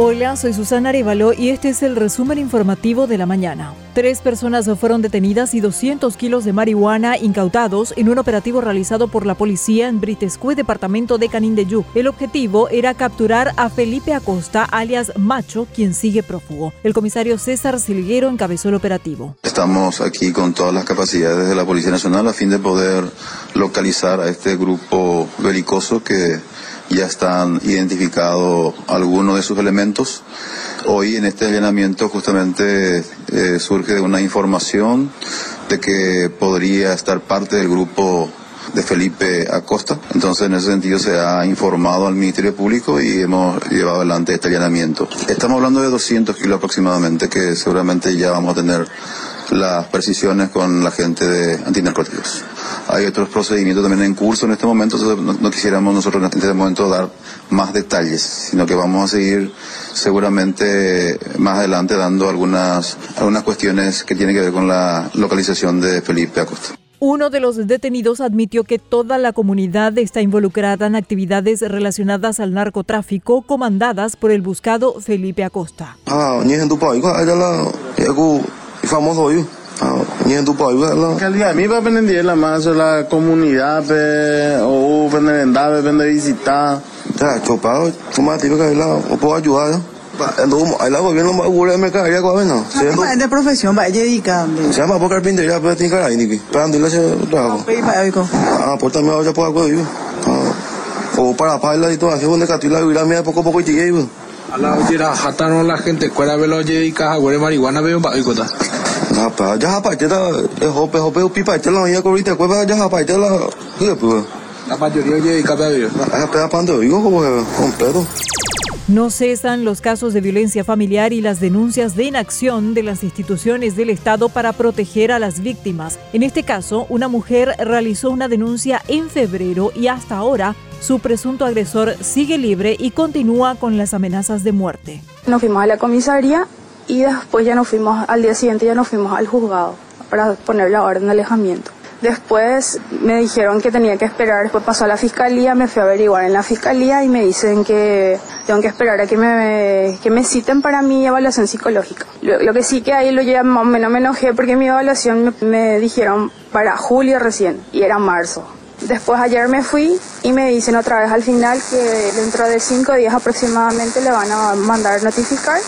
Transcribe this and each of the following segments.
Hola, soy Susana Arevalo y este es el resumen informativo de la mañana. Tres personas fueron detenidas y 200 kilos de marihuana incautados en un operativo realizado por la policía en Britescue, departamento de Canindeyú. El objetivo era capturar a Felipe Acosta, alias Macho, quien sigue prófugo. El comisario César Silguero encabezó el operativo. Estamos aquí con todas las capacidades de la Policía Nacional a fin de poder localizar a este grupo belicoso que ya están identificados algunos de sus elementos. Hoy en este allanamiento justamente eh, surge una información de que podría estar parte del grupo de Felipe Acosta. Entonces, en ese sentido, se ha informado al Ministerio Público y hemos llevado adelante este allanamiento. Estamos hablando de 200 kilos aproximadamente, que seguramente ya vamos a tener las precisiones con la gente de antinarcóticos. Hay otros procedimientos también en curso en este momento, entonces no, quisiéramos nosotros en este momento dar más detalles, sino que vamos a seguir seguramente más adelante dando algunas, algunas cuestiones que tienen que ver con la localización de Felipe Acosta. Uno de los detenidos admitió que toda la comunidad está involucrada en actividades relacionadas al narcotráfico comandadas por el buscado Felipe Acosta. Ah, famoso hoy. Ni en tu país, Calidad, a mí va a aprender la más la comunidad, o vendar, vender visitar. Ya, chopado, tomate, que la, o puedo ayudar. Ahí la gobierno va a cubrir el mercado, ya no. Es de profesión, va a dedicar. Se llama por carpintería, pero tiene que ir ahí, Niki. Pero ando y le hace trabajo. Ah, pues también ya puedo acudir. O para pagar la situación donde catula vivir a mí poco a poco y llegué. A la oye, jataron la gente, cuál velo oye y caja, huele marihuana, veo para icota. No cesan los casos de violencia familiar y las denuncias de inacción de las instituciones del Estado para proteger a las víctimas. En este caso, una mujer realizó una denuncia en febrero y hasta ahora su presunto agresor sigue libre y continúa con las amenazas de muerte. Nos fuimos a la comisaría y después ya nos fuimos, al día siguiente ya nos fuimos al juzgado para poner la orden de alejamiento. Después me dijeron que tenía que esperar, después pasó a la fiscalía, me fui a averiguar en la fiscalía y me dicen que tengo que esperar a que me, que me citen para mi evaluación psicológica. Lo, que sí que ahí lo llevan más o menos me enojé porque mi evaluación me, me dijeron para julio recién y era marzo. Después ayer me fui y me dicen otra vez al final que dentro de cinco días aproximadamente le van a mandar notificar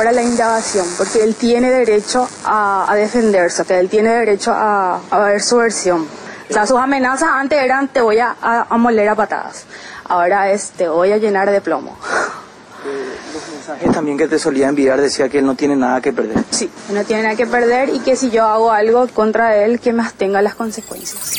para la indagación, porque él tiene derecho a, defenderse, que él tiene derecho a, ver su versión. O sea, sus amenazas antes eran te voy a, a, moler a patadas, ahora es te voy a llenar de plomo. Eh, los mensajes también que te solía enviar decía que él no tiene nada que perder. Sí, no tiene nada que perder y que si yo hago algo contra él, que más tenga las consecuencias.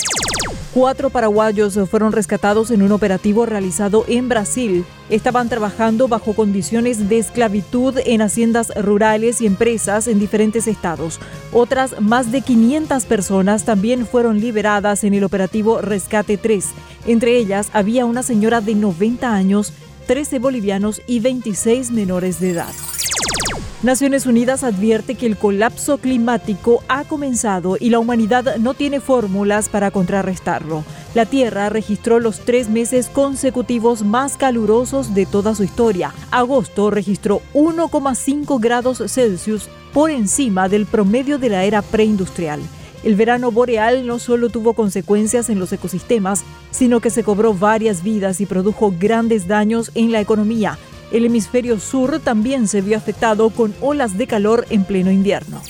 Cuatro paraguayos fueron rescatados en un operativo realizado en Brasil. Estaban trabajando bajo condiciones de esclavitud en haciendas rurales y empresas en diferentes estados. Otras más de 500 personas también fueron liberadas en el operativo Rescate 3. Entre ellas había una señora de 90 años, 13 bolivianos y 26 menores de edad. Naciones Unidas advierte que el colapso climático ha comenzado y la humanidad no tiene fórmulas para contrarrestarlo. La Tierra registró los tres meses consecutivos más calurosos de toda su historia. Agosto registró 1,5 grados Celsius por encima del promedio de la era preindustrial. El verano boreal no solo tuvo consecuencias en los ecosistemas, sino que se cobró varias vidas y produjo grandes daños en la economía el hemisferio sur también se vio afectado con olas de calor en pleno invierno.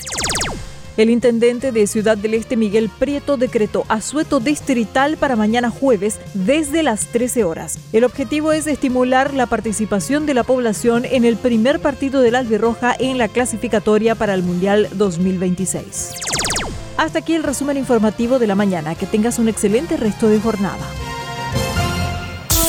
El intendente de Ciudad del Este, Miguel Prieto, decretó asueto distrital para mañana jueves desde las 13 horas. El objetivo es estimular la participación de la población en el primer partido del Albirroja en la clasificatoria para el Mundial 2026. Hasta aquí el resumen informativo de la mañana. Que tengas un excelente resto de jornada.